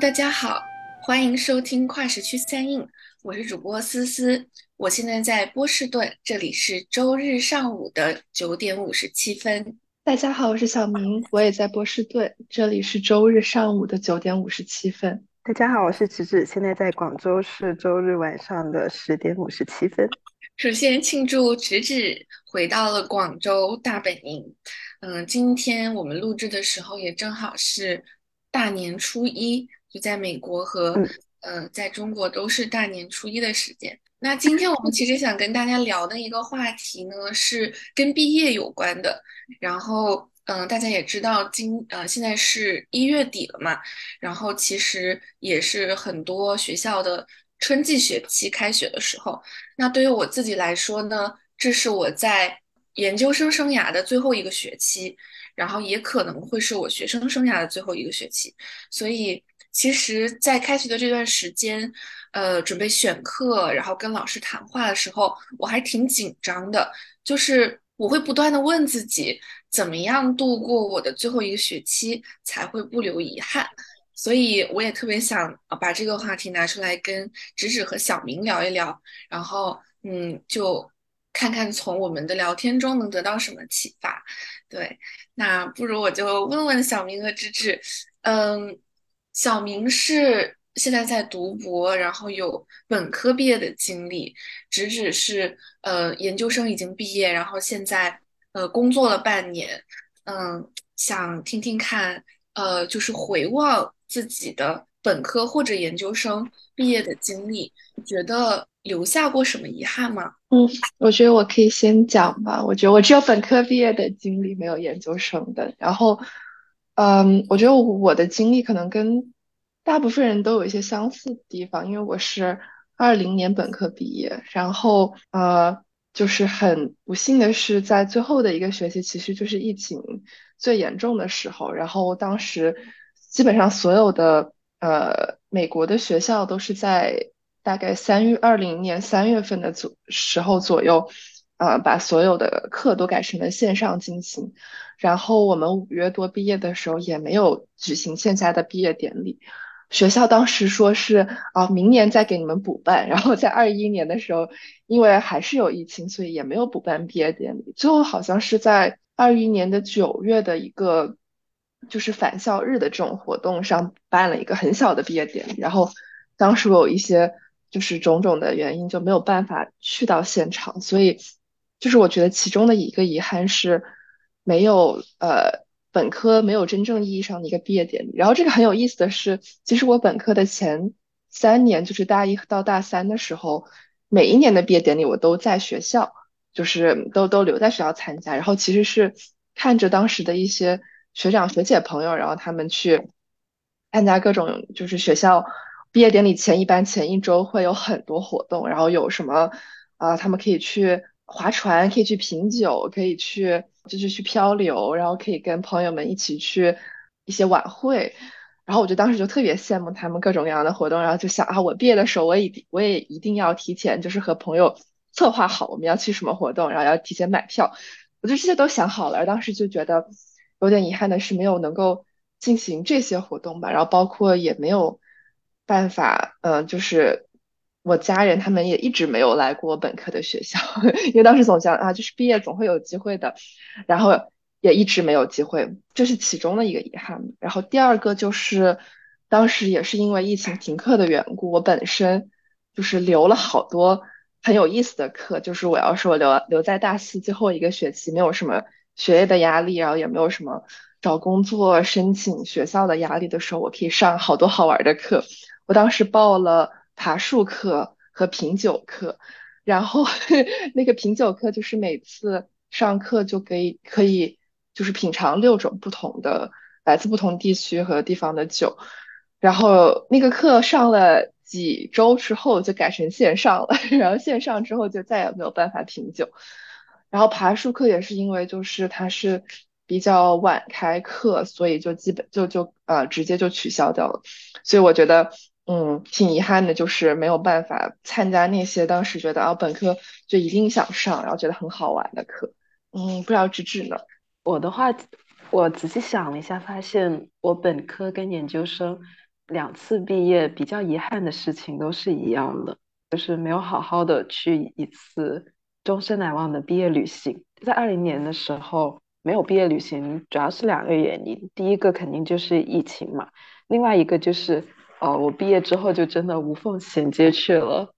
大家好，欢迎收听跨时区三印，我是主播思思，我现在在波士顿，这里是周日上午的九点五十七分。大家好，我是小明，我也在波士顿，这里是周日上午的九点五十七分。大家好，我是芷芷，现在在广州市周日晚上的十点五十七分。首先庆祝芷芷回到了广州大本营，嗯，今天我们录制的时候也正好是。大年初一就在美国和嗯，在中国都是大年初一的时间。那今天我们其实想跟大家聊的一个话题呢，是跟毕业有关的。然后嗯，大家也知道今呃现在是一月底了嘛，然后其实也是很多学校的春季学期开学的时候。那对于我自己来说呢，这是我在研究生生涯的最后一个学期。然后也可能会是我学生生涯的最后一个学期，所以其实，在开学的这段时间，呃，准备选课，然后跟老师谈话的时候，我还挺紧张的。就是我会不断的问自己，怎么样度过我的最后一个学期才会不留遗憾。所以我也特别想把这个话题拿出来跟芷芷和小明聊一聊，然后嗯，就看看从我们的聊天中能得到什么启发。对。那不如我就问问小明和芝芝，嗯，小明是现在在读博，然后有本科毕业的经历，芝芝是呃研究生已经毕业，然后现在呃工作了半年，嗯，想听听看，呃，就是回望自己的本科或者研究生毕业的经历，觉得留下过什么遗憾吗？嗯，我觉得我可以先讲吧。我觉得我只有本科毕业的经历，没有研究生的。然后，嗯，我觉得我的经历可能跟大部分人都有一些相似的地方，因为我是二零年本科毕业，然后呃，就是很不幸的是，在最后的一个学期，其实就是疫情最严重的时候，然后当时基本上所有的呃美国的学校都是在。大概三月二零年三月份的左时候左右，呃，把所有的课都改成了线上进行。然后我们五月多毕业的时候也没有举行线下的毕业典礼。学校当时说是啊，明年再给你们补办。然后在二一年的时候，因为还是有疫情，所以也没有补办毕业典礼。最后好像是在二一年的九月的一个就是返校日的这种活动上办了一个很小的毕业典礼。然后当时我有一些。就是种种的原因就没有办法去到现场，所以就是我觉得其中的一个遗憾是没有呃本科没有真正意义上的一个毕业典礼。然后这个很有意思的是，其实我本科的前三年，就是大一到大三的时候，每一年的毕业典礼我都在学校，就是都都留在学校参加。然后其实是看着当时的一些学长学姐朋友，然后他们去参加各种就是学校。毕业典礼前一般前一周会有很多活动，然后有什么啊？他们可以去划船，可以去品酒，可以去就是去漂流，然后可以跟朋友们一起去一些晚会。然后我就当时就特别羡慕他们各种各样的活动，然后就想啊，我毕业的时候我也我也一定要提前就是和朋友策划好我们要去什么活动，然后要提前买票。我就这些都想好了，当时就觉得有点遗憾的是没有能够进行这些活动吧，然后包括也没有。办法，嗯，就是我家人他们也一直没有来过本科的学校，因为当时总想啊，就是毕业总会有机会的，然后也一直没有机会，这是其中的一个遗憾。然后第二个就是当时也是因为疫情停课的缘故，我本身就是留了好多很有意思的课，就是我要是我留留在大四最后一个学期，没有什么学业的压力，然后也没有什么找工作申请学校的压力的时候，我可以上好多好玩的课。我当时报了爬树课和品酒课，然后 那个品酒课就是每次上课就可以可以就是品尝六种不同的来自不同地区和地方的酒，然后那个课上了几周之后就改成线上了，然后线上之后就再也没有办法品酒，然后爬树课也是因为就是它是比较晚开课，所以就基本就就呃直接就取消掉了，所以我觉得。嗯，挺遗憾的，就是没有办法参加那些当时觉得啊本科就一定想上，然后觉得很好玩的课。嗯，不知道芝芝呢？我的话，我仔细想了一下，发现我本科跟研究生两次毕业比较遗憾的事情都是一样的，就是没有好好的去一次终身难忘的毕业旅行。在二零年的时候没有毕业旅行，主要是两个原因。第一个肯定就是疫情嘛，另外一个就是呃，我毕业之后就真的无缝衔接去了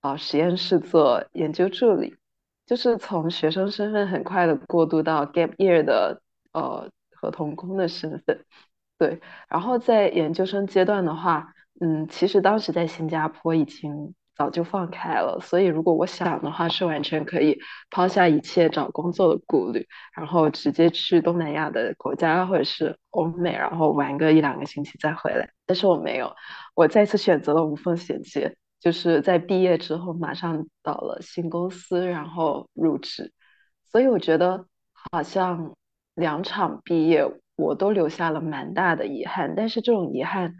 啊实验室做研究助理，就是从学生身份很快的过渡到 gap year 的呃合同工的身份。对，然后在研究生阶段的话，嗯，其实当时在新加坡已经早就放开了，所以如果我想的话，是完全可以抛下一切找工作的顾虑，然后直接去东南亚的国家或者是欧美，然后玩个一两个星期再回来。但是我没有，我再次选择了无缝衔接，就是在毕业之后马上到了新公司，然后入职。所以我觉得好像两场毕业。我都留下了蛮大的遗憾，但是这种遗憾，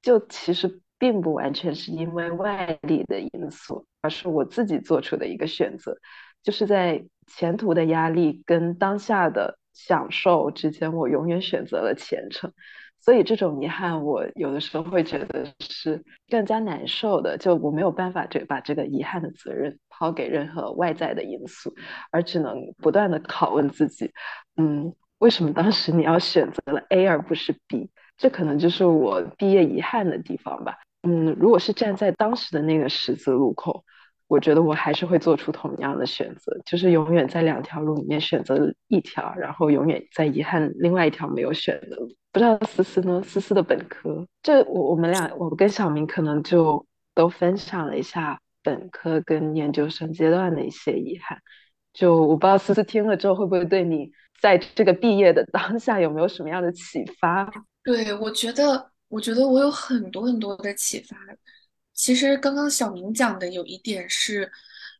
就其实并不完全是因为外力的因素，而是我自己做出的一个选择，就是在前途的压力跟当下的享受之间，我永远选择了前程。所以这种遗憾，我有的时候会觉得是更加难受的，就我没有办法这把这个遗憾的责任抛给任何外在的因素，而只能不断的拷问自己，嗯。为什么当时你要选择了 A 而不是 B？这可能就是我毕业遗憾的地方吧。嗯，如果是站在当时的那个十字路口，我觉得我还是会做出同样的选择，就是永远在两条路里面选择一条，然后永远在遗憾另外一条没有选的。不知道思思呢？思思的本科，这我我们俩，我跟小明可能就都分享了一下本科跟研究生阶段的一些遗憾。就我不知道思思听了之后会不会对你。在这个毕业的当下，有没有什么样的启发？对我觉得，我觉得我有很多很多的启发。其实刚刚小明讲的有一点是，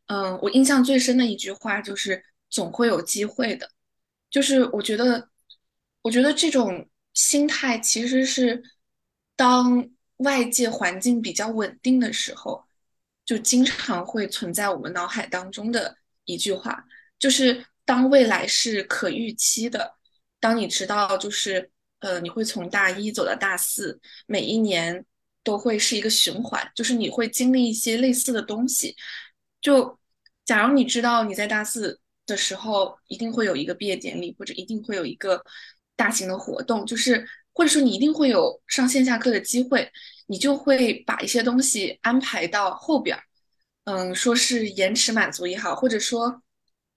嗯，我印象最深的一句话就是“总会有机会的”。就是我觉得，我觉得这种心态其实是当外界环境比较稳定的时候，就经常会存在我们脑海当中的一句话，就是。当未来是可预期的，当你知道就是呃你会从大一走到大四，每一年都会是一个循环，就是你会经历一些类似的东西。就假如你知道你在大四的时候一定会有一个毕业典礼，或者一定会有一个大型的活动，就是或者说你一定会有上线下课的机会，你就会把一些东西安排到后边儿，嗯，说是延迟满足也好，或者说。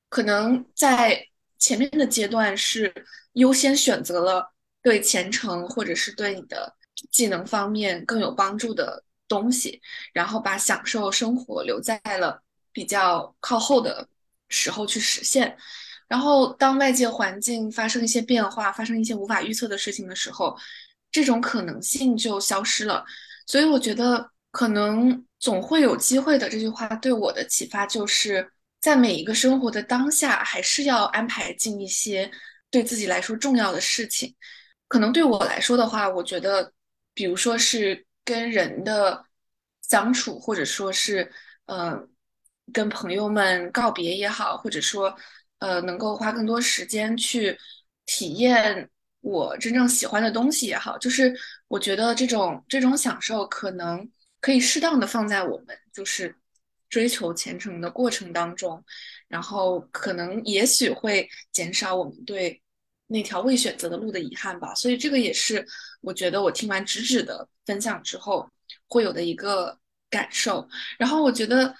可能在前面的阶段是优先选择了对前程或者是对你的技能方面更有帮助的东西，然后把享受生活留在了比较靠后的时候去实现。然后当外界环境发生一些变化，发生一些无法预测的事情的时候，这种可能性就消失了。所以我觉得可能总会有机会的这句话对我的启发就是。在每一个生活的当下，还是要安排进一些对自己来说重要的事情。可能对我来说的话，我觉得，比如说是跟人的相处，或者说是，嗯，跟朋友们告别也好，或者说，呃，能够花更多时间去体验我真正喜欢的东西也好，就是我觉得这种这种享受，可能可以适当的放在我们就是。追求前程的过程当中，然后可能也许会减少我们对那条未选择的路的遗憾吧。所以这个也是我觉得我听完直指的分享之后会有的一个感受。然后我觉得，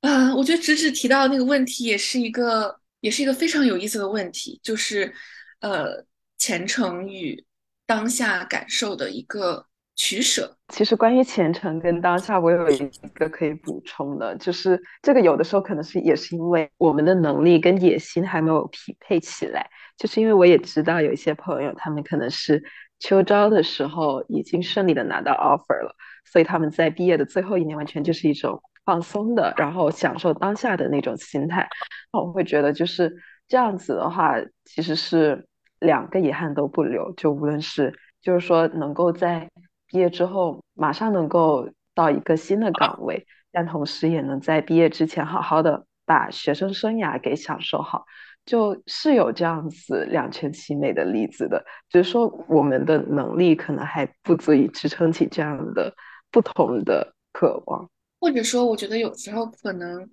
呃，我觉得直指提到那个问题也是一个也是一个非常有意思的问题，就是呃前程与当下感受的一个。取舍。其实关于前程跟当下，我有一个可以补充的，就是这个有的时候可能是也是因为我们的能力跟野心还没有匹配起来。就是因为我也知道有一些朋友，他们可能是秋招的时候已经顺利的拿到 offer 了，所以他们在毕业的最后一年完全就是一种放松的，然后享受当下的那种心态。那我会觉得就是这样子的话，其实是两个遗憾都不留。就无论是就是说能够在毕业之后马上能够到一个新的岗位，但同时也能在毕业之前好好的把学生生涯给享受好。就是有这样子两全其美的例子的，只是说我们的能力可能还不足以支撑起这样的不同的渴望，或者说，我觉得有时候可能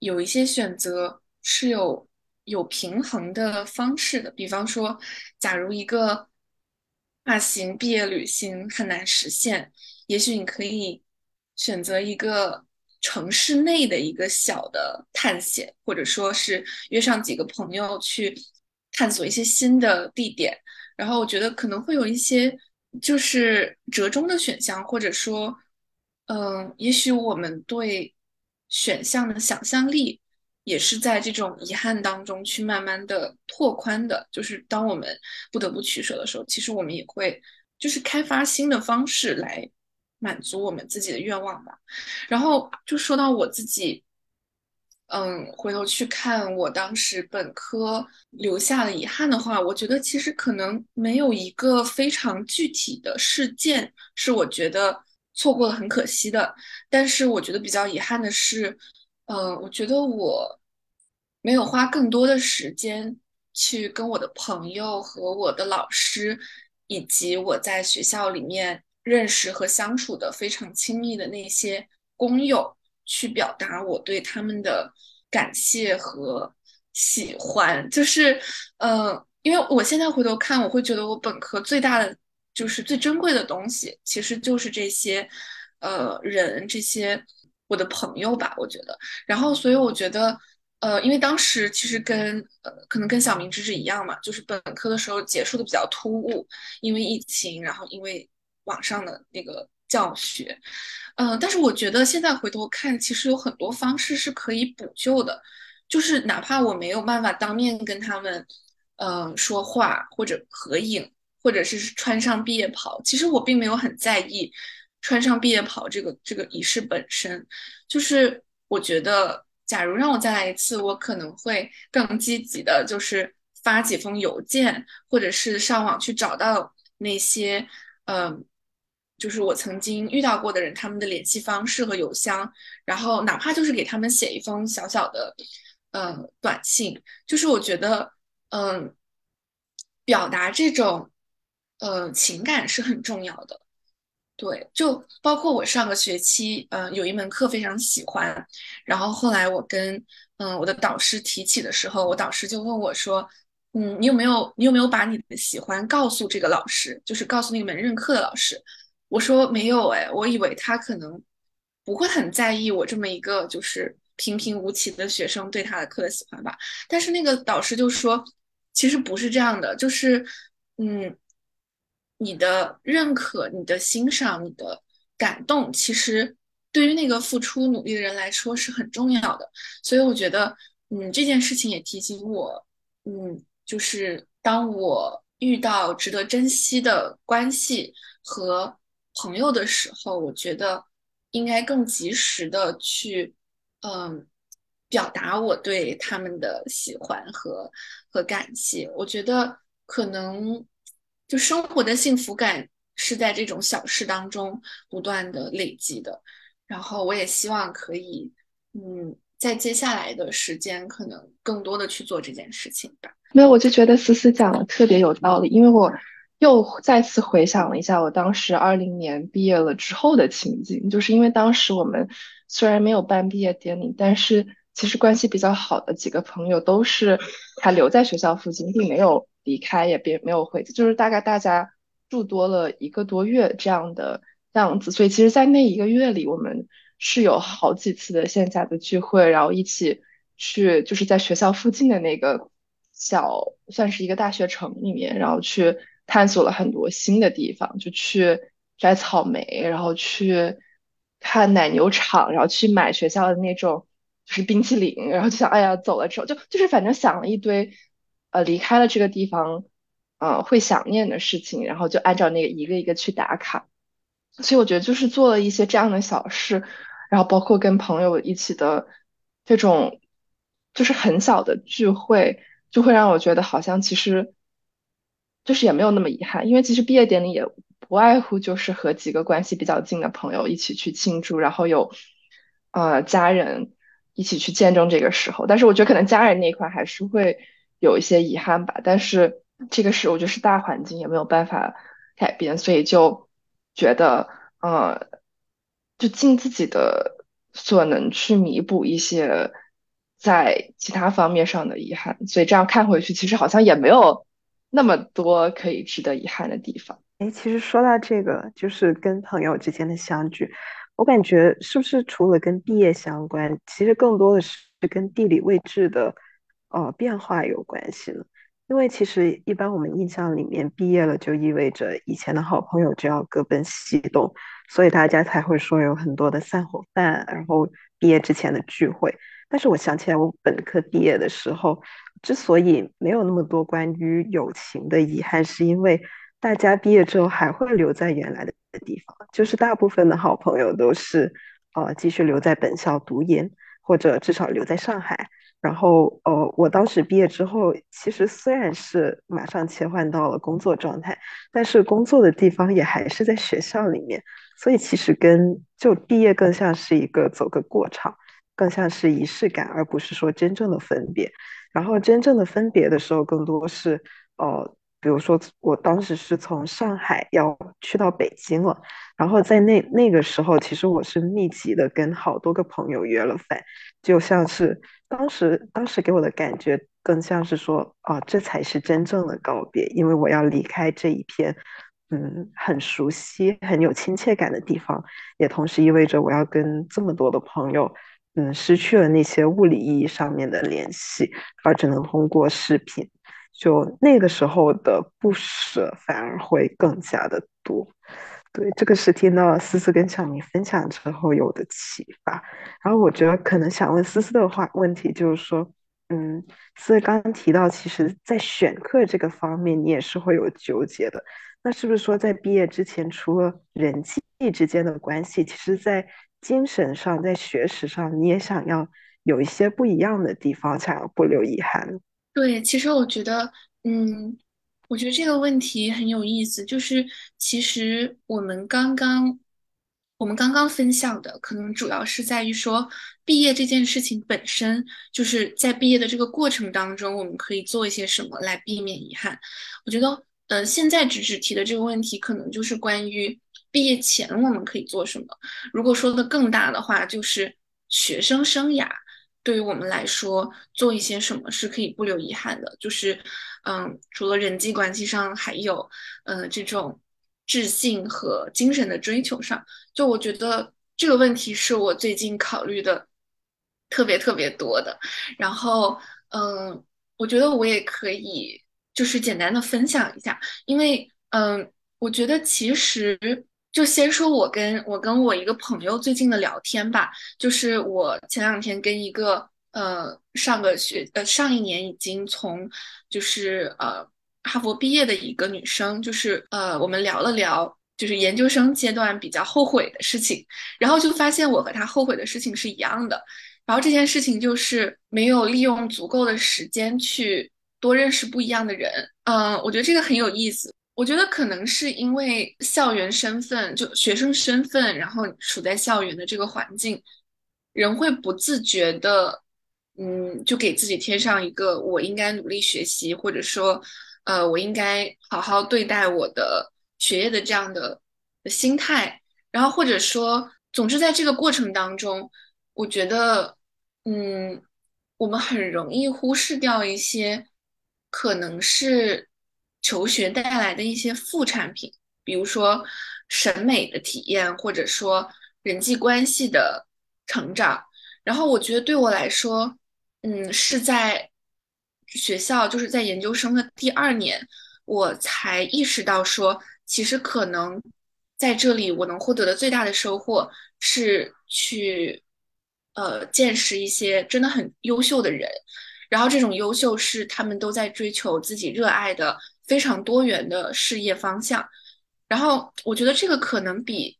有一些选择是有有平衡的方式的，比方说，假如一个大型毕业旅行很难实现，也许你可以选择一个。城市内的一个小的探险，或者说是约上几个朋友去探索一些新的地点，然后我觉得可能会有一些就是折中的选项，或者说，嗯，也许我们对选项的想象力也是在这种遗憾当中去慢慢的拓宽的。就是当我们不得不取舍的时候，其实我们也会就是开发新的方式来。满足我们自己的愿望吧。然后就说到我自己，嗯，回头去看我当时本科留下的遗憾的话，我觉得其实可能没有一个非常具体的事件是我觉得错过了很可惜的。但是我觉得比较遗憾的是，嗯，我觉得我没有花更多的时间去跟我的朋友和我的老师，以及我在学校里面。认识和相处的非常亲密的那些工友，去表达我对他们的感谢和喜欢，就是，呃，因为我现在回头看，我会觉得我本科最大的就是最珍贵的东西，其实就是这些，呃，人，这些我的朋友吧，我觉得。然后，所以我觉得，呃，因为当时其实跟呃，可能跟小明之是一样嘛，就是本科的时候结束的比较突兀，因为疫情，然后因为。网上的那个教学，嗯，但是我觉得现在回头看，其实有很多方式是可以补救的，就是哪怕我没有办法当面跟他们，嗯，说话或者合影，或者是穿上毕业袍，其实我并没有很在意穿上毕业袍这个这个仪式本身，就是我觉得，假如让我再来一次，我可能会更积极的，就是发几封邮件，或者是上网去找到那些，嗯。就是我曾经遇到过的人，他们的联系方式和邮箱，然后哪怕就是给他们写一封小小的，嗯，短信，就是我觉得，嗯，表达这种，呃，情感是很重要的。对，就包括我上个学期，嗯，有一门课非常喜欢，然后后来我跟，嗯，我的导师提起的时候，我导师就问我说，嗯，你有没有，你有没有把你的喜欢告诉这个老师，就是告诉那门任课的老师？我说没有哎，我以为他可能不会很在意我这么一个就是平平无奇的学生对他的课的喜欢吧。但是那个导师就说，其实不是这样的，就是嗯，你的认可、你的欣赏、你的感动，其实对于那个付出努力的人来说是很重要的。所以我觉得，嗯，这件事情也提醒我，嗯，就是当我遇到值得珍惜的关系和。朋友的时候，我觉得应该更及时的去，嗯，表达我对他们的喜欢和和感谢。我觉得可能就生活的幸福感是在这种小事当中不断的累积的。然后我也希望可以，嗯，在接下来的时间，可能更多的去做这件事情吧。没有，我就觉得思思讲的特别有道理，因为我。又再次回想了一下我当时二零年毕业了之后的情景，就是因为当时我们虽然没有办毕业典礼，但是其实关系比较好的几个朋友都是还留在学校附近，并没有离开，也别没有回，就是大概大家住多了一个多月这样的样子。所以其实，在那一个月里，我们是有好几次的线下的聚会，然后一起去就是在学校附近的那个小算是一个大学城里面，然后去。探索了很多新的地方，就去摘草莓，然后去看奶牛场，然后去买学校的那种就是冰淇淋，然后就想，哎呀，走了之后就就是反正想了一堆，呃，离开了这个地方，呃，会想念的事情，然后就按照那个一个一个去打卡。所以我觉得就是做了一些这样的小事，然后包括跟朋友一起的这种就是很小的聚会，就会让我觉得好像其实。就是也没有那么遗憾，因为其实毕业典礼也不外乎就是和几个关系比较近的朋友一起去庆祝，然后有呃家人一起去见证这个时候。但是我觉得可能家人那一块还是会有一些遗憾吧。但是这个是我觉得是大环境也没有办法改变，所以就觉得呃，就尽自己的所能去弥补一些在其他方面上的遗憾。所以这样看回去，其实好像也没有那么多可以值得遗憾的地方。哎，其实说到这个，就是跟朋友之间的相聚，我感觉是不是除了跟毕业相关，其实更多的是跟地理位置的哦变化有关系呢？因为其实一般我们印象里面，毕业了就意味着以前的好朋友就要各奔西东，所以大家才会说有很多的散伙饭，然后毕业之前的聚会。但是我想起来，我本科毕业的时候，之所以没有那么多关于友情的遗憾，是因为。大家毕业之后还会留在原来的地方，就是大部分的好朋友都是，呃，继续留在本校读研，或者至少留在上海。然后，呃，我当时毕业之后，其实虽然是马上切换到了工作状态，但是工作的地方也还是在学校里面，所以其实跟就毕业更像是一个走个过场，更像是仪式感，而不是说真正的分别。然后真正的分别的时候，更多是，呃。比如说，我当时是从上海要去到北京了，然后在那那个时候，其实我是密集的跟好多个朋友约了饭，就像是当时当时给我的感觉更像是说，啊，这才是真正的告别，因为我要离开这一片，嗯，很熟悉、很有亲切感的地方，也同时意味着我要跟这么多的朋友，嗯，失去了那些物理意义上面的联系，而只能通过视频。就那个时候的不舍反而会更加的多，对，这个是听到思思跟小明分享之后有的启发。然后我觉得可能想问思思的话问题就是说，嗯，思思刚刚提到，其实在选课这个方面你也是会有纠结的。那是不是说在毕业之前，除了人际之间的关系，其实在精神上、在学识上，你也想要有一些不一样的地方，想要不留遗憾？对，其实我觉得，嗯，我觉得这个问题很有意思。就是其实我们刚刚，我们刚刚分享的，可能主要是在于说，毕业这件事情本身，就是在毕业的这个过程当中，我们可以做一些什么来避免遗憾。我觉得，呃，现在只是提的这个问题，可能就是关于毕业前我们可以做什么。如果说的更大的话，就是学生生涯。对于我们来说，做一些什么是可以不留遗憾的，就是，嗯，除了人际关系上，还有，嗯，这种自信和精神的追求上，就我觉得这个问题是我最近考虑的特别特别多的。然后，嗯，我觉得我也可以就是简单的分享一下，因为，嗯，我觉得其实。就先说我跟我跟我一个朋友最近的聊天吧，就是我前两天跟一个呃上个学呃上一年已经从就是呃哈佛毕业的一个女生，就是呃我们聊了聊就是研究生阶段比较后悔的事情，然后就发现我和她后悔的事情是一样的，然后这件事情就是没有利用足够的时间去多认识不一样的人，嗯，我觉得这个很有意思。我觉得可能是因为校园身份，就学生身份，然后处在校园的这个环境，人会不自觉的，嗯，就给自己贴上一个我应该努力学习，或者说，呃，我应该好好对待我的学业的这样的心态，然后或者说，总之在这个过程当中，我觉得，嗯，我们很容易忽视掉一些可能是。求学带来的一些副产品，比如说审美的体验，或者说人际关系的成长。然后我觉得对我来说，嗯，是在学校，就是在研究生的第二年，我才意识到说，其实可能在这里我能获得的最大的收获是去，呃，见识一些真的很优秀的人。然后这种优秀是他们都在追求自己热爱的。非常多元的事业方向，然后我觉得这个可能比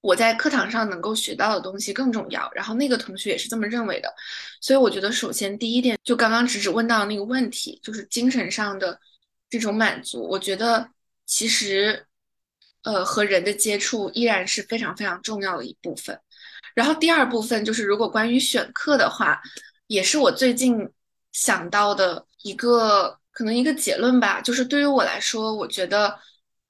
我在课堂上能够学到的东西更重要。然后那个同学也是这么认为的，所以我觉得首先第一点，就刚刚直直问到那个问题，就是精神上的这种满足，我觉得其实呃和人的接触依然是非常非常重要的一部分。然后第二部分就是，如果关于选课的话，也是我最近想到的一个可能一个结论吧。就是对于我来说，我觉得，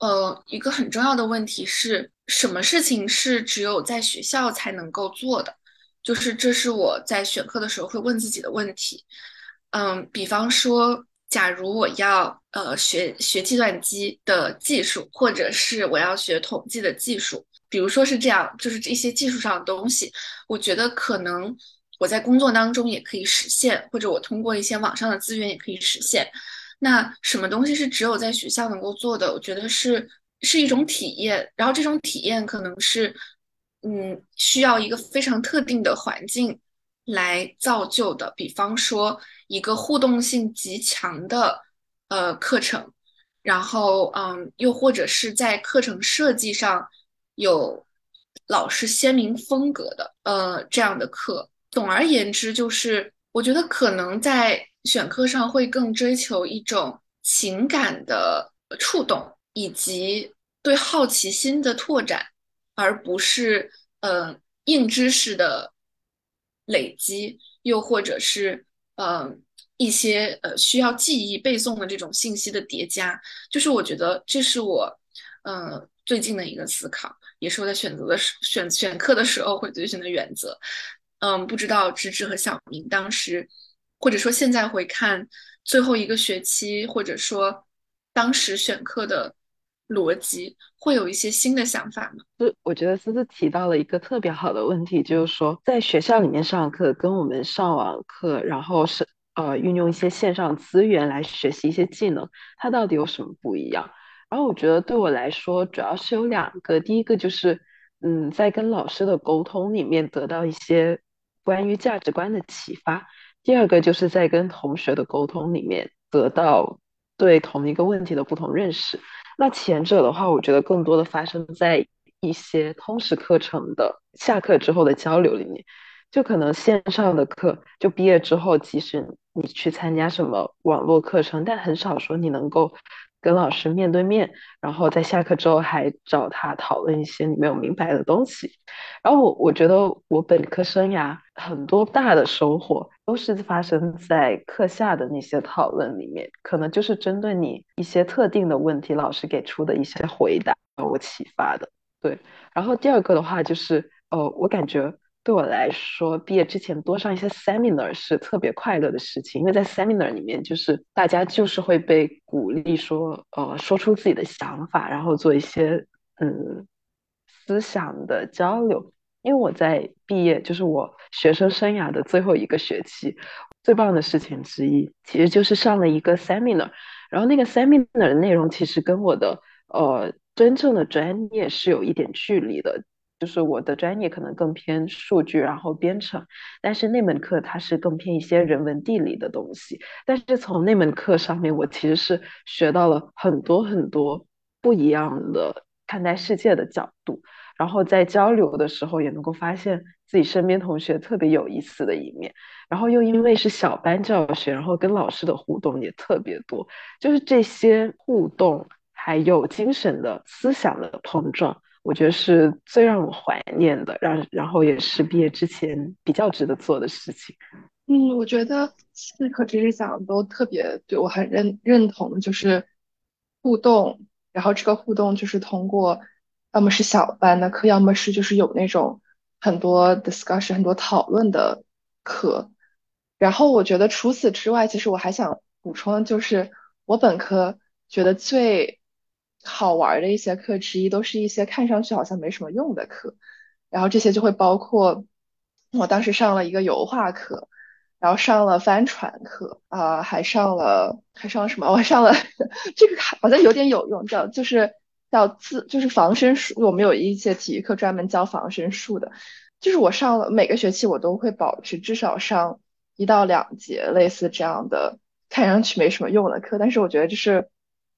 呃，一个很重要的问题是什么事情是只有在学校才能够做的？就是这是我在选课的时候会问自己的问题。嗯，比方说，假如我要呃学学计算机的技术，或者是我要学统计的技术。比如说是这样，就是这些技术上的东西，我觉得可能我在工作当中也可以实现，或者我通过一些网上的资源也可以实现。那什么东西是只有在学校能够做的？我觉得是是一种体验，然后这种体验可能是，嗯，需要一个非常特定的环境来造就的。比方说一个互动性极强的呃课程，然后嗯，又或者是在课程设计上。有老师鲜明风格的，呃，这样的课。总而言之，就是我觉得可能在选课上会更追求一种情感的触动，以及对好奇心的拓展，而不是呃硬知识的累积，又或者是呃一些呃需要记忆背诵的这种信息的叠加。就是我觉得这是我嗯最近的一个思考。也是我在选择的时选选课的时候会遵循的原则。嗯，不知道芝芝和小明当时，或者说现在回看最后一个学期，或者说当时选课的逻辑，会有一些新的想法吗？就我觉得思思提到了一个特别好的问题，就是说在学校里面上课跟我们上网课，然后是呃运用一些线上资源来学习一些技能，它到底有什么不一样？然后我觉得对我来说，主要是有两个。第一个就是，嗯，在跟老师的沟通里面得到一些关于价值观的启发；第二个就是在跟同学的沟通里面得到对同一个问题的不同认识。那前者的话，我觉得更多的发生在一些通识课程的下课之后的交流里面。就可能线上的课，就毕业之后，即使你去参加什么网络课程，但很少说你能够。跟老师面对面，然后在下课之后还找他讨论一些你没有明白的东西。然后我我觉得我本科生涯很多大的收获都是发生在课下的那些讨论里面，可能就是针对你一些特定的问题，老师给出的一些回答我启发的。对，然后第二个的话就是，呃，我感觉。对我来说，毕业之前多上一些 seminar 是特别快乐的事情，因为在 seminar 里面，就是大家就是会被鼓励说，呃，说出自己的想法，然后做一些嗯思想的交流。因为我在毕业，就是我学生生涯的最后一个学期，最棒的事情之一，其实就是上了一个 seminar，然后那个 seminar 的内容其实跟我的呃真正的专业是有一点距离的。就是我的专业可能更偏数据，然后编程，但是那门课它是更偏一些人文地理的东西。但是从那门课上面，我其实是学到了很多很多不一样的看待世界的角度，然后在交流的时候也能够发现自己身边同学特别有意思的一面。然后又因为是小班教学，然后跟老师的互动也特别多，就是这些互动还有精神的思想的碰撞。我觉得是最让我怀念的，让然后也是毕业之前比较值得做的事情。嗯，我觉得四和知识讲都特别对我很认认同，就是互动，然后这个互动就是通过，要么是小班的课，要么是就是有那种很多 discussion 很多讨论的课。然后我觉得除此之外，其实我还想补充，就是我本科觉得最。好玩的一些课之一，都是一些看上去好像没什么用的课，然后这些就会包括我当时上了一个油画课，然后上了帆船课啊，还上了还上了什么？我还上了这个好像有点有用，叫就是叫自就是防身术。我们有一些体育课专门教防身术的，就是我上了每个学期我都会保持至少上一到两节类似这样的看上去没什么用的课，但是我觉得就是。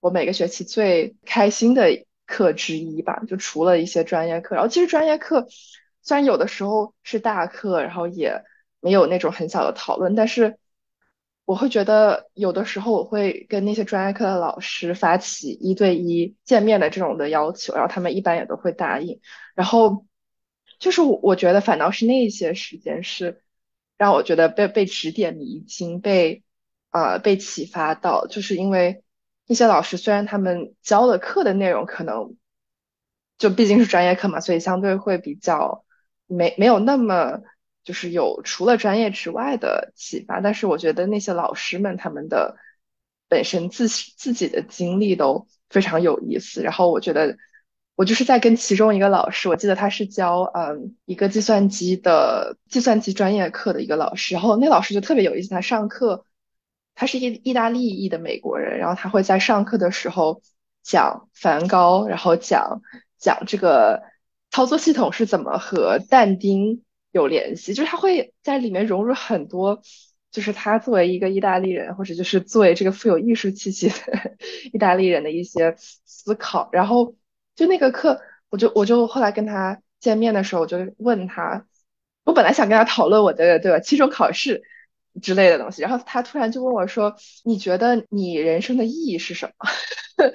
我每个学期最开心的课之一吧，就除了一些专业课，然后其实专业课虽然有的时候是大课，然后也没有那种很小的讨论，但是我会觉得有的时候我会跟那些专业课的老师发起一对一见面的这种的要求，然后他们一般也都会答应。然后就是我觉得反倒是那些时间是让我觉得被被指点迷津，被呃被启发到，就是因为那些老师虽然他们教的课的内容可能就毕竟是专业课嘛，所以相对会比较没没有那么就是有除了专业之外的启发，但是我觉得那些老师们他们的本身自自己的经历都非常有意思，然后我觉得。我就是在跟其中一个老师，我记得他是教嗯一个计算机的计算机专业课的一个老师，然后那老师就特别有意思，他上课他是意意大利裔的美国人，然后他会在上课的时候讲梵高，然后讲讲这个操作系统是怎么和但丁有联系，就是他会在里面融入很多，就是他作为一个意大利人，或者就是作为这个富有艺术气息的意大利人的一些思考，然后。就那个课，我就我就后来跟他见面的时候，我就问他，我本来想跟他讨论我的对吧期中考试之类的东西，然后他突然就问我说：“你觉得你人生的意义是什么？”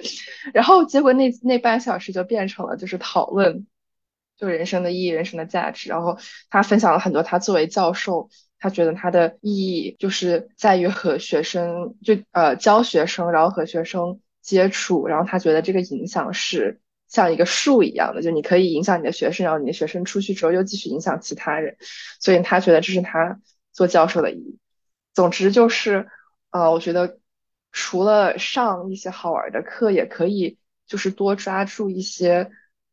然后结果那那半小时就变成了就是讨论，就人生的意义、人生的价值。然后他分享了很多他作为教授，他觉得他的意义就是在于和学生就呃教学生，然后和学生接触，然后他觉得这个影响是。像一个树一样的，就你可以影响你的学生，然后你的学生出去之后又继续影响其他人，所以他觉得这是他做教授的意义。总之就是，呃，我觉得除了上一些好玩的课，也可以就是多抓住一些，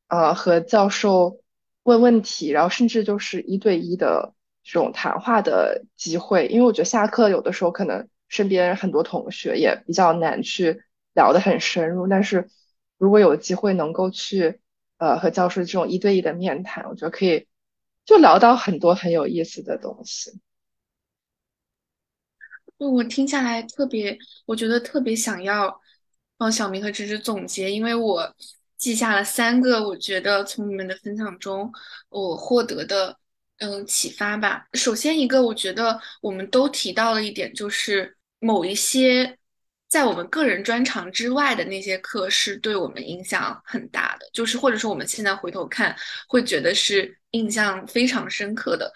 呃，和教授问问题，然后甚至就是一对一的这种谈话的机会。因为我觉得下课有的时候可能身边很多同学也比较难去聊得很深入，但是。如果有机会能够去，呃，和教授这种一对一的面谈，我觉得可以就聊到很多很有意思的东西。我听下来特别，我觉得特别想要帮小明和芝芝总结，因为我记下了三个，我觉得从你们的分享中我获得的嗯启发吧。首先一个，我觉得我们都提到了一点，就是某一些。在我们个人专长之外的那些课是对我们影响很大的，就是或者说我们现在回头看会觉得是印象非常深刻的。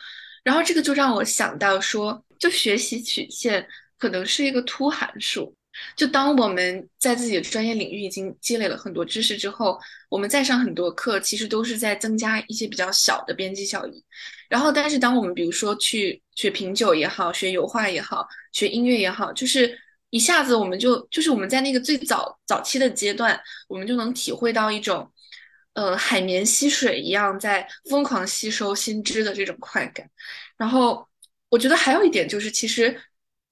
然后这个就让我想到说，就学习曲线可能是一个凸函数。就当我们在自己的专业领域已经积累了很多知识之后，我们再上很多课，其实都是在增加一些比较小的边际效益。然后，但是当我们比如说去学品酒也好，学油画也好，学音乐也好，就是。一下子我们就就是我们在那个最早早期的阶段，我们就能体会到一种，呃，海绵吸水一样在疯狂吸收新知的这种快感。然后我觉得还有一点就是，其实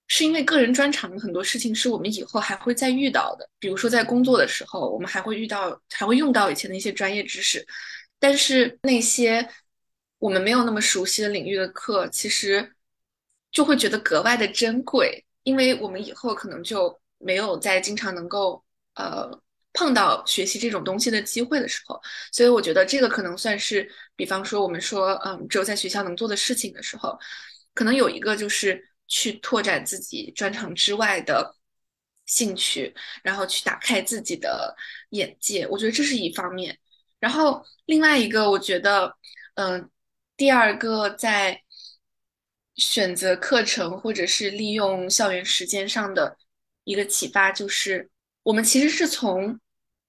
是因为个人专长的很多事情是我们以后还会再遇到的，比如说在工作的时候，我们还会遇到，还会用到以前的一些专业知识。但是那些我们没有那么熟悉的领域的课，其实就会觉得格外的珍贵。因为我们以后可能就没有再经常能够呃碰到学习这种东西的机会的时候，所以我觉得这个可能算是，比方说我们说嗯只有在学校能做的事情的时候，可能有一个就是去拓展自己专长之外的兴趣，然后去打开自己的眼界，我觉得这是一方面。然后另外一个，我觉得嗯第二个在。选择课程或者是利用校园时间上的一个启发，就是我们其实是从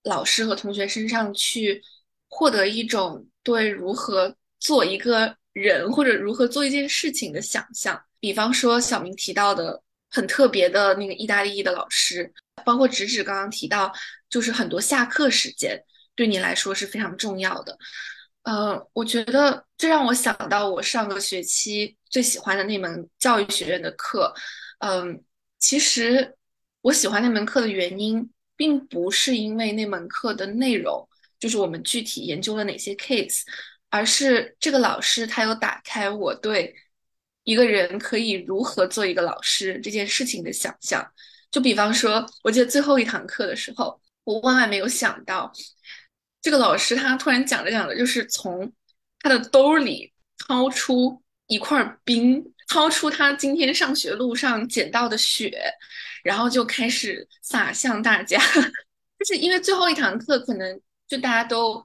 老师和同学身上去获得一种对如何做一个人或者如何做一件事情的想象。比方说小明提到的很特别的那个意大利裔的老师，包括直指刚刚提到，就是很多下课时间对你来说是非常重要的。呃，我觉得这让我想到我上个学期最喜欢的那门教育学院的课。嗯，其实我喜欢那门课的原因，并不是因为那门课的内容，就是我们具体研究了哪些 case，而是这个老师他有打开我对一个人可以如何做一个老师这件事情的想象。就比方说，我记得最后一堂课的时候，我万万没有想到。这个老师他突然讲着讲着，就是从他的兜里掏出一块冰，掏出他今天上学路上捡到的雪，然后就开始撒向大家。就是因为最后一堂课，可能就大家都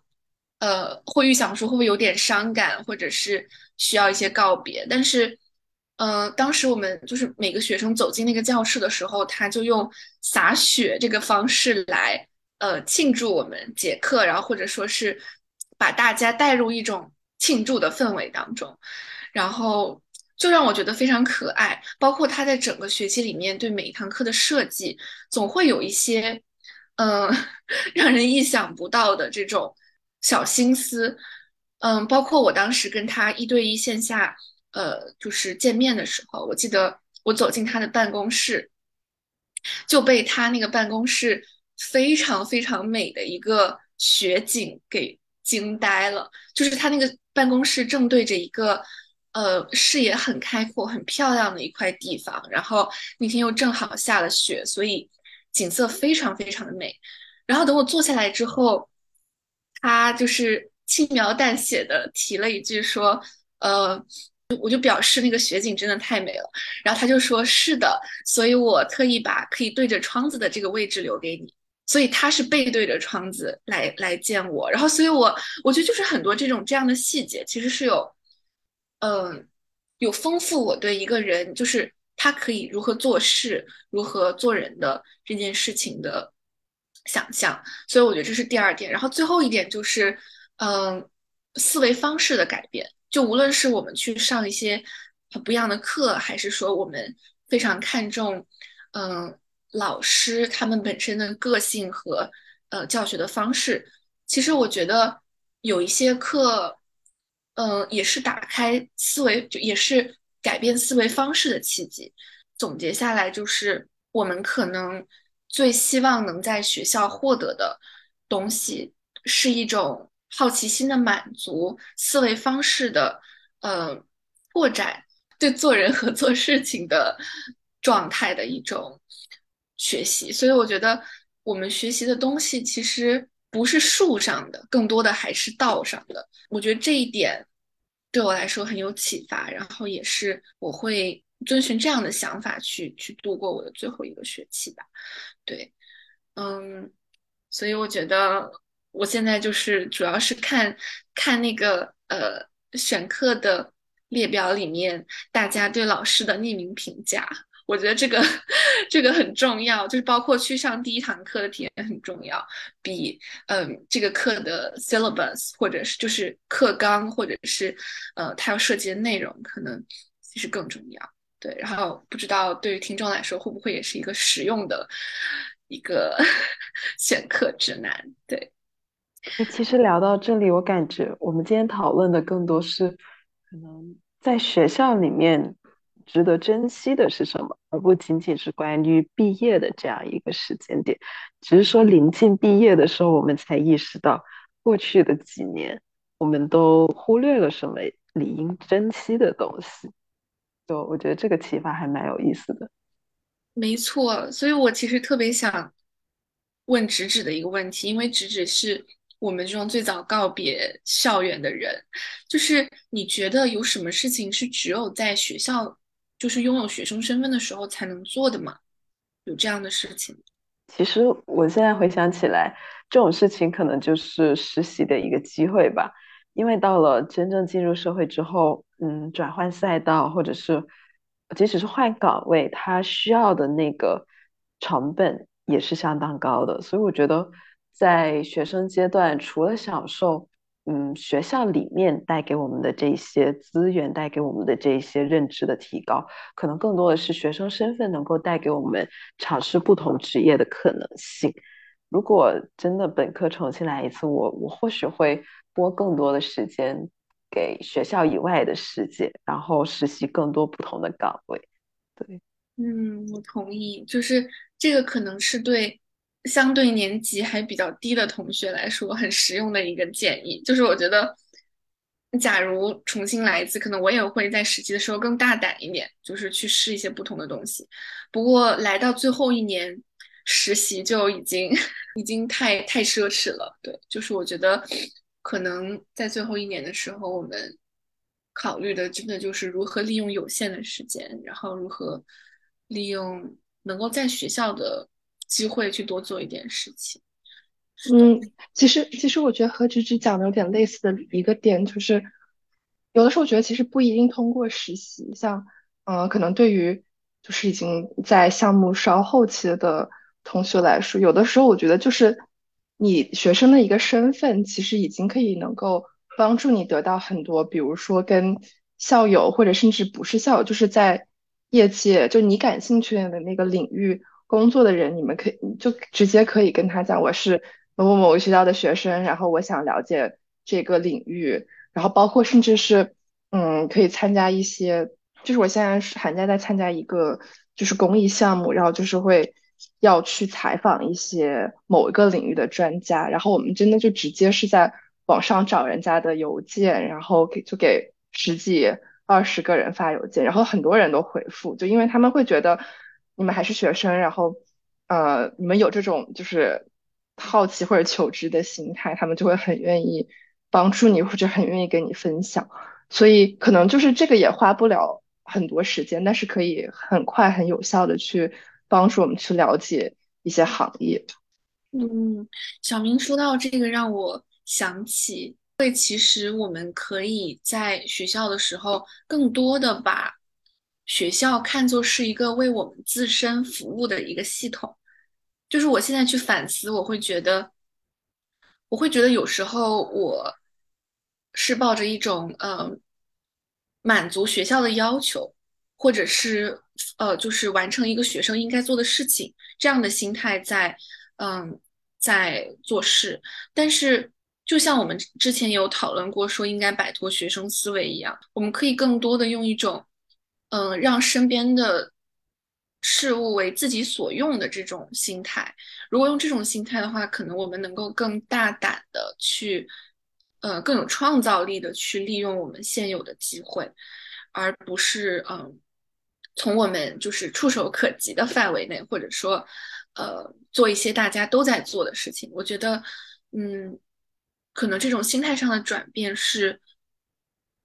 呃，会预想说会不会有点伤感，或者是需要一些告别。但是，嗯，当时我们就是每个学生走进那个教室的时候，他就用洒雪这个方式来呃庆祝我们结课，然后或者说是把大家带入一种庆祝的氛围当中，然后就让我觉得非常可爱。包括他在整个学期里面对每一堂课的设计，总会有一些嗯 让人意想不到的这种小心思。嗯，包括我当时跟他一对一线下呃就是见面的时候，我记得我走进他的办公室，就被他那个办公室非常非常美的一个雪景给惊呆了。就是他那个办公室正对着一个呃视野很开阔、很漂亮的一块地方，然后那天又正好下了雪，所以景色非常非常的美。然后等我坐下来之后，他就是轻描淡写的提了一句说：“呃。”我就表示那个雪景真的太美了，然后他就说是的，所以我特意把可以对着窗子的这个位置留给你，所以他是背对着窗子来来见我，然后所以我我觉得就是很多这种这样的细节，其实是有，嗯，有丰富我对一个人就是他可以如何做事、如何做人的这件事情的想象，所以我觉得这是第二点，然后最后一点就是，嗯，思维方式的改变。就无论是我们去上一些很不一样的课，还是说我们非常看重，嗯，老师他们本身的个性和呃教学的方式，其实我觉得有一些课，嗯，也是打开思维，就也是改变思维方式的契机。总结下来，就是我们可能最希望能在学校获得的东西，是一种。好奇心的满足，思维方式的呃拓展，对做人和做事情的状态的一种学习。所以我觉得我们学习的东西其实不是树上的，更多的还是道上的。我觉得这一点对我来说很有启发，然后也是我会遵循这样的想法去去度过我的最后一个学期吧。对，嗯，所以我觉得。我现在就是主要是看看那个呃选课的列表里面大家对老师的匿名评价，我觉得这个 这个很重要，就是包括去上第一堂课的体验很重要，比嗯这个课的 syllabus 或者是就是课纲或者是呃他要涉及的内容可能其实更重要。对，然后不知道对于听众来说会不会也是一个实用的一个 选课指南？对。其实聊到这里，我感觉我们今天讨论的更多是，可能在学校里面值得珍惜的是什么，而不仅仅是关于毕业的这样一个时间点。只是说临近毕业的时候，我们才意识到过去的几年我们都忽略了什么理应珍惜的东西。就我觉得这个启发还蛮有意思的。没错，所以我其实特别想问直指的一个问题，因为直指是。我们这种最早告别校园的人，就是你觉得有什么事情是只有在学校，就是拥有学生身份的时候才能做的嘛？有这样的事情？其实我现在回想起来，这种事情可能就是实习的一个机会吧。因为到了真正进入社会之后，嗯，转换赛道或者是即使是换岗位，它需要的那个成本也是相当高的。所以我觉得。在学生阶段，除了享受，嗯，学校里面带给我们的这些资源，带给我们的这些认知的提高，可能更多的是学生身份能够带给我们尝试不同职业的可能性。如果真的本科重新来一次，我我或许会拨更多的时间给学校以外的世界，然后实习更多不同的岗位。对，嗯，我同意，就是这个可能是对。相对年级还比较低的同学来说，很实用的一个建议，就是我觉得，假如重新来一次，可能我也会在实习的时候更大胆一点，就是去试一些不同的东西。不过来到最后一年，实习就已经 已经太太奢侈了。对，就是我觉得，可能在最后一年的时候，我们考虑的真的就是如何利用有限的时间，然后如何利用能够在学校的。机会去多做一点事情，嗯，其实其实我觉得和芝芝讲的有点类似的一个点，就是有的时候我觉得其实不一定通过实习，像呃，可能对于就是已经在项目稍后期的同学来说，有的时候我觉得就是你学生的一个身份，其实已经可以能够帮助你得到很多，比如说跟校友或者甚至不是校友，就是在业界就你感兴趣的那个领域工作的人，你们可以就直接可以跟他讲，我是。某某某个学校的学生，然后我想了解这个领域，然后包括甚至是，嗯，可以参加一些，就是我现在是寒假在参加一个就是公益项目，然后就是会要去采访一些某一个领域的专家，然后我们真的就直接是在网上找人家的邮件，然后给就给十几二十个人发邮件，然后很多人都回复，就因为他们会觉得你们还是学生，然后呃，你们有这种就是。好奇或者求知的心态，他们就会很愿意帮助你，或者很愿意跟你分享。所以可能就是这个也花不了很多时间，但是可以很快很有效的去帮助我们去了解一些行业。嗯，小明说到这个，让我想起，会其实我们可以在学校的时候，更多的把学校看作是一个为我们自身服务的一个系统。就是我现在去反思，我会觉得，我会觉得有时候我是抱着一种嗯满足学校的要求，或者是呃就是完成一个学生应该做的事情这样的心态在嗯在做事。但是就像我们之前有讨论过，说应该摆脱学生思维一样，我们可以更多的用一种嗯让身边的。事物为自己所用的这种心态，如果用这种心态的话，可能我们能够更大胆的去，呃，更有创造力的去利用我们现有的机会，而不是嗯，从我们就是触手可及的范围内，或者说，呃，做一些大家都在做的事情。我觉得，嗯，可能这种心态上的转变是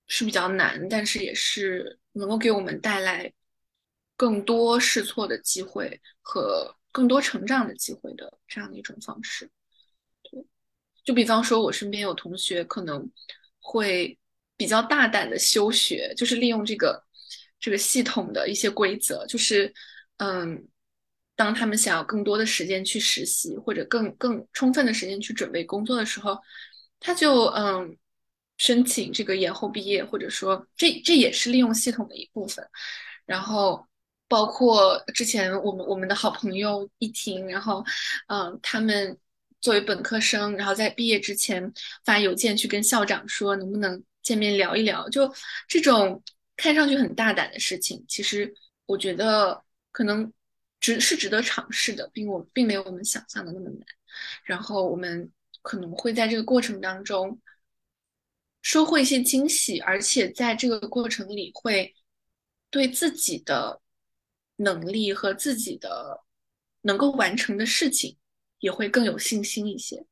是比较难，但是也是能够给我们带来。更多试错的机会和更多成长的机会的这样的一种方式，对，就比方说，我身边有同学可能会比较大胆的休学，就是利用这个这个系统的一些规则，就是嗯，当他们想要更多的时间去实习，或者更更充分的时间去准备工作的时候，他就嗯申请这个延后毕业，或者说这这也是利用系统的一部分，然后。包括之前我们我们的好朋友一婷，然后，嗯，他们作为本科生，然后在毕业之前发邮件去跟校长说能不能见面聊一聊，就这种看上去很大胆的事情，其实我觉得可能值是值得尝试的，并我并没有我们想象的那么难。然后我们可能会在这个过程当中收获一些惊喜，而且在这个过程里会对自己的。能力和自己的能够完成的事情，也会更有信心一些。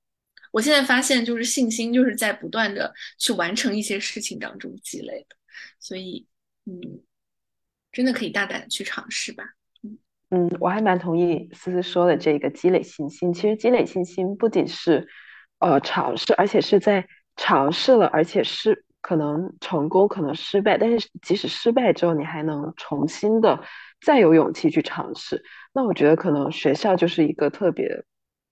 我现在发现，就是信心就是在不断的去完成一些事情当中积累的，所以，嗯，真的可以大胆的去尝试吧。嗯嗯，我还蛮同意思思说的这个积累信心。其实积累信心不仅是呃尝试，而且是在尝试了，而且是可能成功，可能失败，但是即使失败之后，你还能重新的。再有勇气去尝试，那我觉得可能学校就是一个特别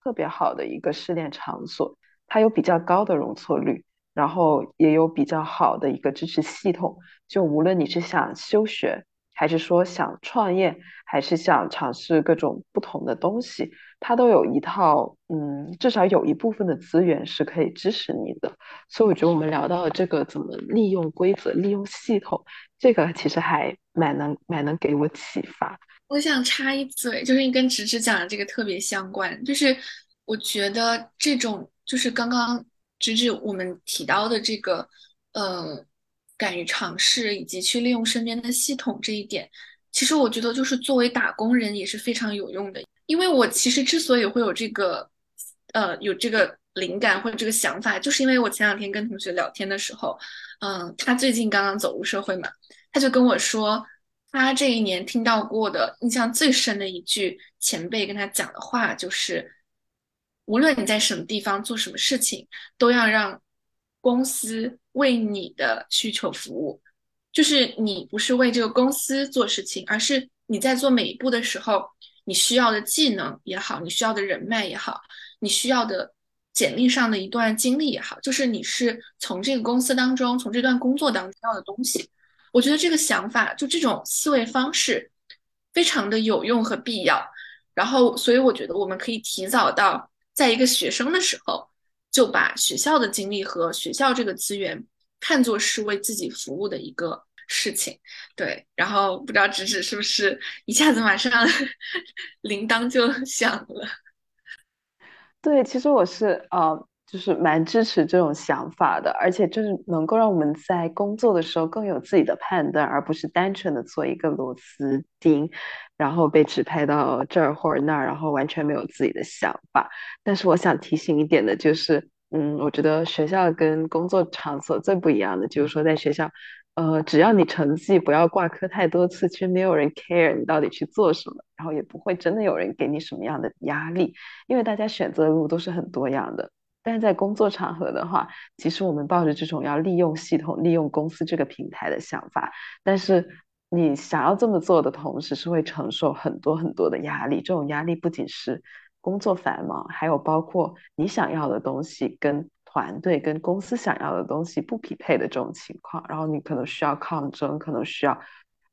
特别好的一个试炼场所，它有比较高的容错率，然后也有比较好的一个支持系统。就无论你是想休学，还是说想创业，还是想尝试各种不同的东西，它都有一套，嗯，至少有一部分的资源是可以支持你的。所以我觉得我们聊到了这个怎么利用规则、利用系统，这个其实还。蛮能蛮能给我启发。我想插一嘴，就是你跟直直讲的这个特别相关。就是我觉得这种，就是刚刚直直我们提到的这个，呃，敢于尝试以及去利用身边的系统这一点，其实我觉得就是作为打工人也是非常有用的。因为我其实之所以会有这个，呃，有这个灵感或者这个想法，就是因为我前两天跟同学聊天的时候，嗯，他最近刚刚走入社会嘛。他就跟我说，他这一年听到过的印象最深的一句前辈跟他讲的话，就是无论你在什么地方做什么事情，都要让公司为你的需求服务。就是你不是为这个公司做事情，而是你在做每一步的时候，你需要的技能也好，你需要的人脉也好，你需要的简历上的一段经历也好，就是你是从这个公司当中，从这段工作当中要的东西。我觉得这个想法，就这种思维方式，非常的有用和必要。然后，所以我觉得我们可以提早到在一个学生的时候，就把学校的经历和学校这个资源看作是为自己服务的一个事情。对，然后不知道直指是不是一下子马上 铃铛就响了？对，其实我是呃。就是蛮支持这种想法的，而且就是能够让我们在工作的时候更有自己的判断，而不是单纯的做一个螺丝钉，然后被指派到这儿或者那儿，然后完全没有自己的想法。但是我想提醒一点的就是，嗯，我觉得学校跟工作场所最不一样的就是说，在学校，呃，只要你成绩不要挂科太多次，其实没有人 care 你到底去做什么，然后也不会真的有人给你什么样的压力，因为大家选择的路都是很多样的。但是在工作场合的话，其实我们抱着这种要利用系统、利用公司这个平台的想法，但是你想要这么做的同时，是会承受很多很多的压力。这种压力不仅是工作繁忙，还有包括你想要的东西跟团队、跟公司想要的东西不匹配的这种情况，然后你可能需要抗争，可能需要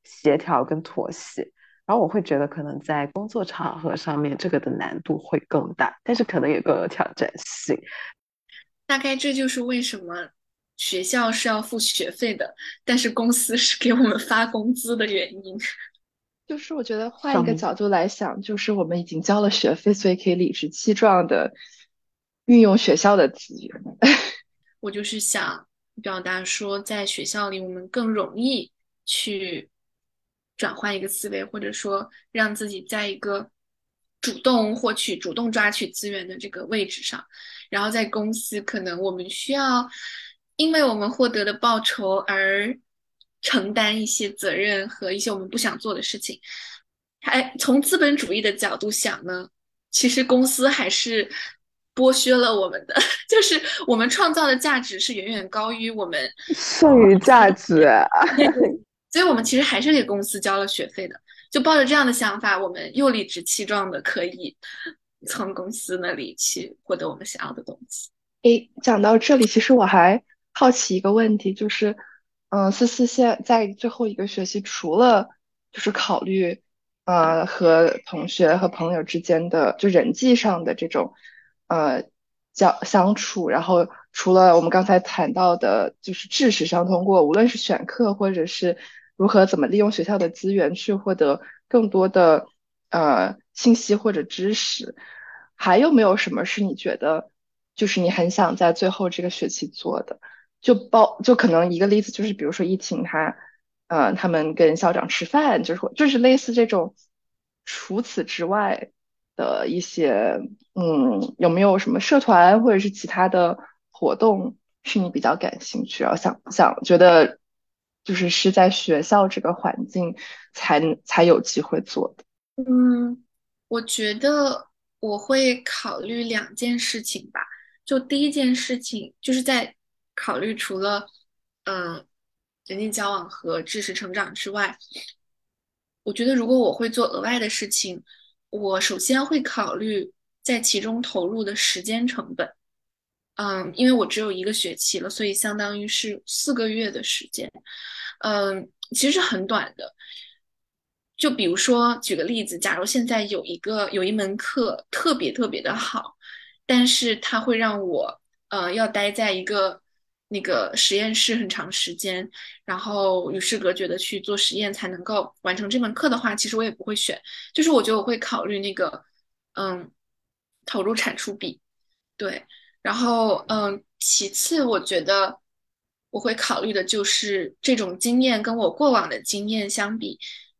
协调跟妥协。然后我会觉得，可能在工作场合上面，这个的难度会更大，但是可能也更有挑战性。大概这就是为什么学校是要付学费的，但是公司是给我们发工资的原因。就是我觉得换一个角度来想，就是我们已经交了学费，所以可以理直气壮的运用学校的资源。我就是想表达说，在学校里，我们更容易去。转换一个思维，或者说让自己在一个主动获取、主动抓取资源的这个位置上，然后在公司，可能我们需要因为我们获得的报酬而承担一些责任和一些我们不想做的事情。还从资本主义的角度想呢，其实公司还是剥削了我们的，就是我们创造的价值是远远高于我们 剩余价值。所以我们其实还是给公司交了学费的，就抱着这样的想法，我们又理直气壮的可以从公司那里去获得我们想要的东西。诶，讲到这里，其实我还好奇一个问题，就是，嗯，思思现在最后一个学期，除了就是考虑，呃，和同学和朋友之间的就人际上的这种，呃，交相处，然后。除了我们刚才谈到的，就是知识上通过，无论是选课或者是如何怎么利用学校的资源去获得更多的呃信息或者知识，还有没有什么是你觉得就是你很想在最后这个学期做的？就包就可能一个例子就是，比如说疫情他呃他们跟校长吃饭，就是就是类似这种。除此之外的一些嗯，有没有什么社团或者是其他的？活动是你比较感兴趣，然后想想觉得就是是在学校这个环境才才有机会做的。嗯，我觉得我会考虑两件事情吧。就第一件事情，就是在考虑除了嗯人际交往和知识成长之外，我觉得如果我会做额外的事情，我首先会考虑在其中投入的时间成本。嗯，因为我只有一个学期了，所以相当于是四个月的时间。嗯，其实很短的。就比如说，举个例子，假如现在有一个有一门课特别特别的好，但是它会让我呃要待在一个那个实验室很长时间，然后与世隔绝的去做实验才能够完成这门课的话，其实我也不会选。就是我觉得我会考虑那个嗯投入产出比，对。然后，嗯，其次，我觉得我会考虑的就是这种经验跟我过往的经验相比，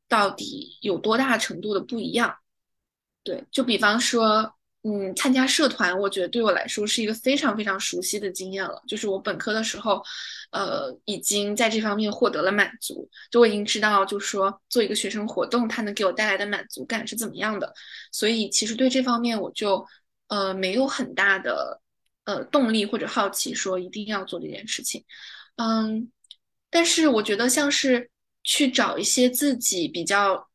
到底有多大程度的不一样？对，就比方说，嗯，参加社团，我觉得对我来说是一个非常非常熟悉的经验了。就是我本科的时候，呃，已经在这方面获得了满足，就我已经知道，就是说做一个学生活动，它能给我带来的满足感是怎么样的。所以，其实对这方面，我就。呃，没有很大的呃动力或者好奇说一定要做这件事情。嗯，但是我觉得像是去找一些自己比较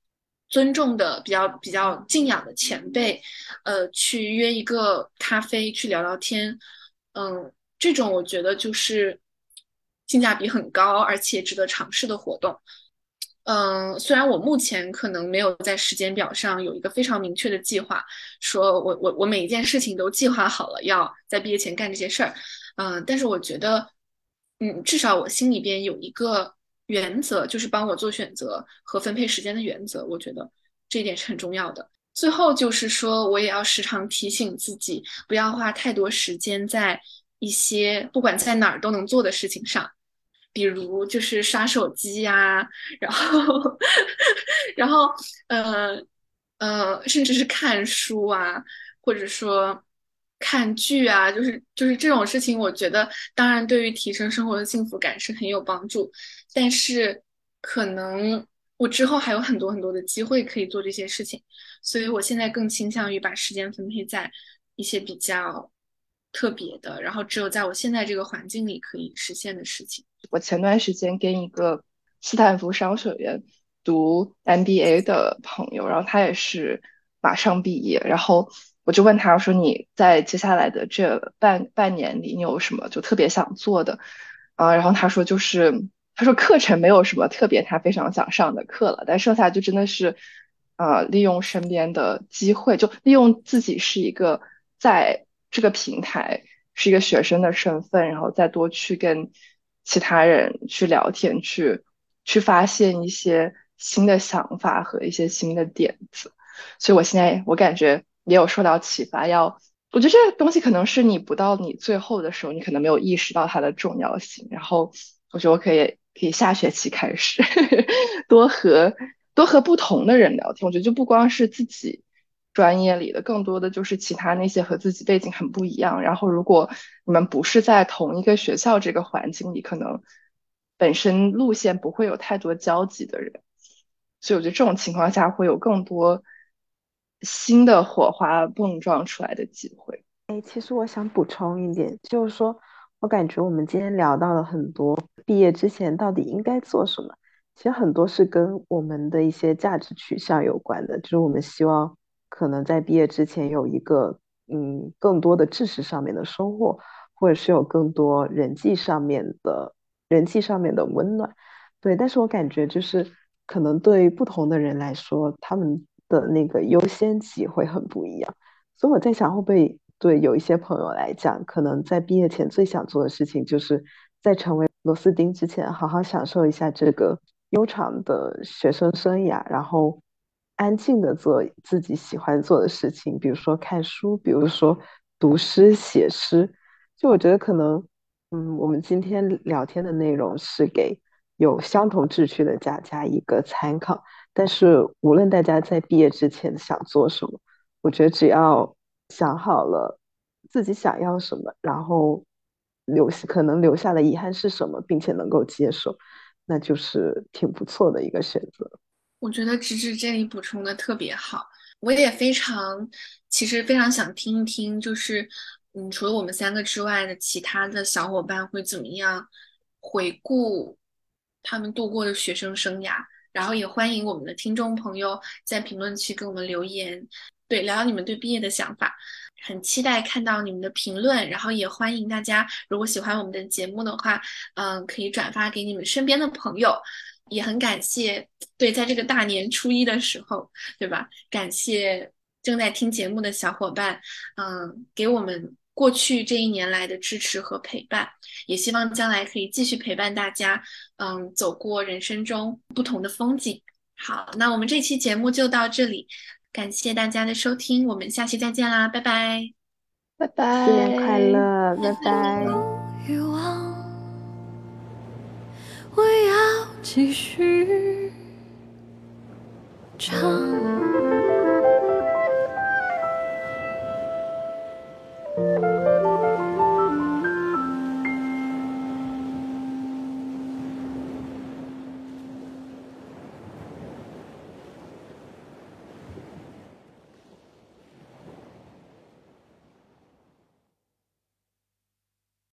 尊重的、比较比较敬仰的前辈，呃，去约一个咖啡去聊聊天，嗯，这种我觉得就是性价比很高而且值得尝试的活动。嗯，虽然我目前可能没有在时间表上有一个非常明确的计划，说我我我每一件事情都计划好了要在毕业前干这些事儿，嗯，但是我觉得，嗯，至少我心里边有一个原则，就是帮我做选择和分配时间的原则，我觉得这一点是很重要的。最后就是说，我也要时常提醒自己，不要花太多时间在一些不管在哪儿都能做的事情上。比如就是刷手机呀，然后，然后，呃，呃，甚至是看书啊，或者说看剧啊，就是就是这种事情，我觉得当然对于提升生活的幸福感是很有帮助，但是可能我之后还有很多很多的机会可以做这些事情，所以我现在更倾向于把时间分配在一些比较特别的，然后只有在我现在这个环境里可以实现的事情。我前段时间跟一个斯坦福商学院读 MBA 的朋友，然后他也是马上毕业，然后我就问他，我说你在接下来的这半半年里，你有什么就特别想做的啊？然后他说就是他说课程没有什么特别他非常想上的课了，但剩下就真的是啊，利用身边的机会，就利用自己是一个在这个平台是一个学生的身份，然后再多去跟。其他人去聊天，去去发现一些新的想法和一些新的点子，所以我现在我感觉也有受到启发。要我觉得这个东西可能是你不到你最后的时候，你可能没有意识到它的重要性。然后我觉得我可以可以下学期开始 多和多和不同的人聊天。我觉得就不光是自己。专业里的更多的就是其他那些和自己背景很不一样，然后如果你们不是在同一个学校这个环境里，可能本身路线不会有太多交集的人，所以我觉得这种情况下会有更多新的火花碰撞出来的机会。哎，其实我想补充一点，就是说我感觉我们今天聊到了很多毕业之前到底应该做什么，其实很多是跟我们的一些价值取向有关的，就是我们希望。可能在毕业之前有一个嗯更多的知识上面的收获，或者是有更多人际上面的人际上面的温暖，对。但是我感觉就是可能对不同的人来说，他们的那个优先级会很不一样。所以我在想，会不会对有一些朋友来讲，可能在毕业前最想做的事情，就是在成为螺丝钉之前，好好享受一下这个悠长的学生生涯，然后。安静的做自己喜欢做的事情，比如说看书，比如说读诗写诗。就我觉得可能，嗯，我们今天聊天的内容是给有相同志趣的大家一个参考。但是无论大家在毕业之前想做什么，我觉得只要想好了自己想要什么，然后留可能留下的遗憾是什么，并且能够接受，那就是挺不错的一个选择。我觉得直直这里补充的特别好，我也非常，其实非常想听一听，就是，嗯，除了我们三个之外的其他的小伙伴会怎么样回顾他们度过的学生生涯，然后也欢迎我们的听众朋友在评论区给我们留言，对，聊聊你们对毕业的想法，很期待看到你们的评论，然后也欢迎大家，如果喜欢我们的节目的话，嗯，可以转发给你们身边的朋友。也很感谢，对，在这个大年初一的时候，对吧？感谢正在听节目的小伙伴，嗯，给我们过去这一年来的支持和陪伴，也希望将来可以继续陪伴大家，嗯，走过人生中不同的风景。好，那我们这期节目就到这里，感谢大家的收听，我们下期再见啦，拜拜，拜拜，新年快乐，拜拜。我要继续唱。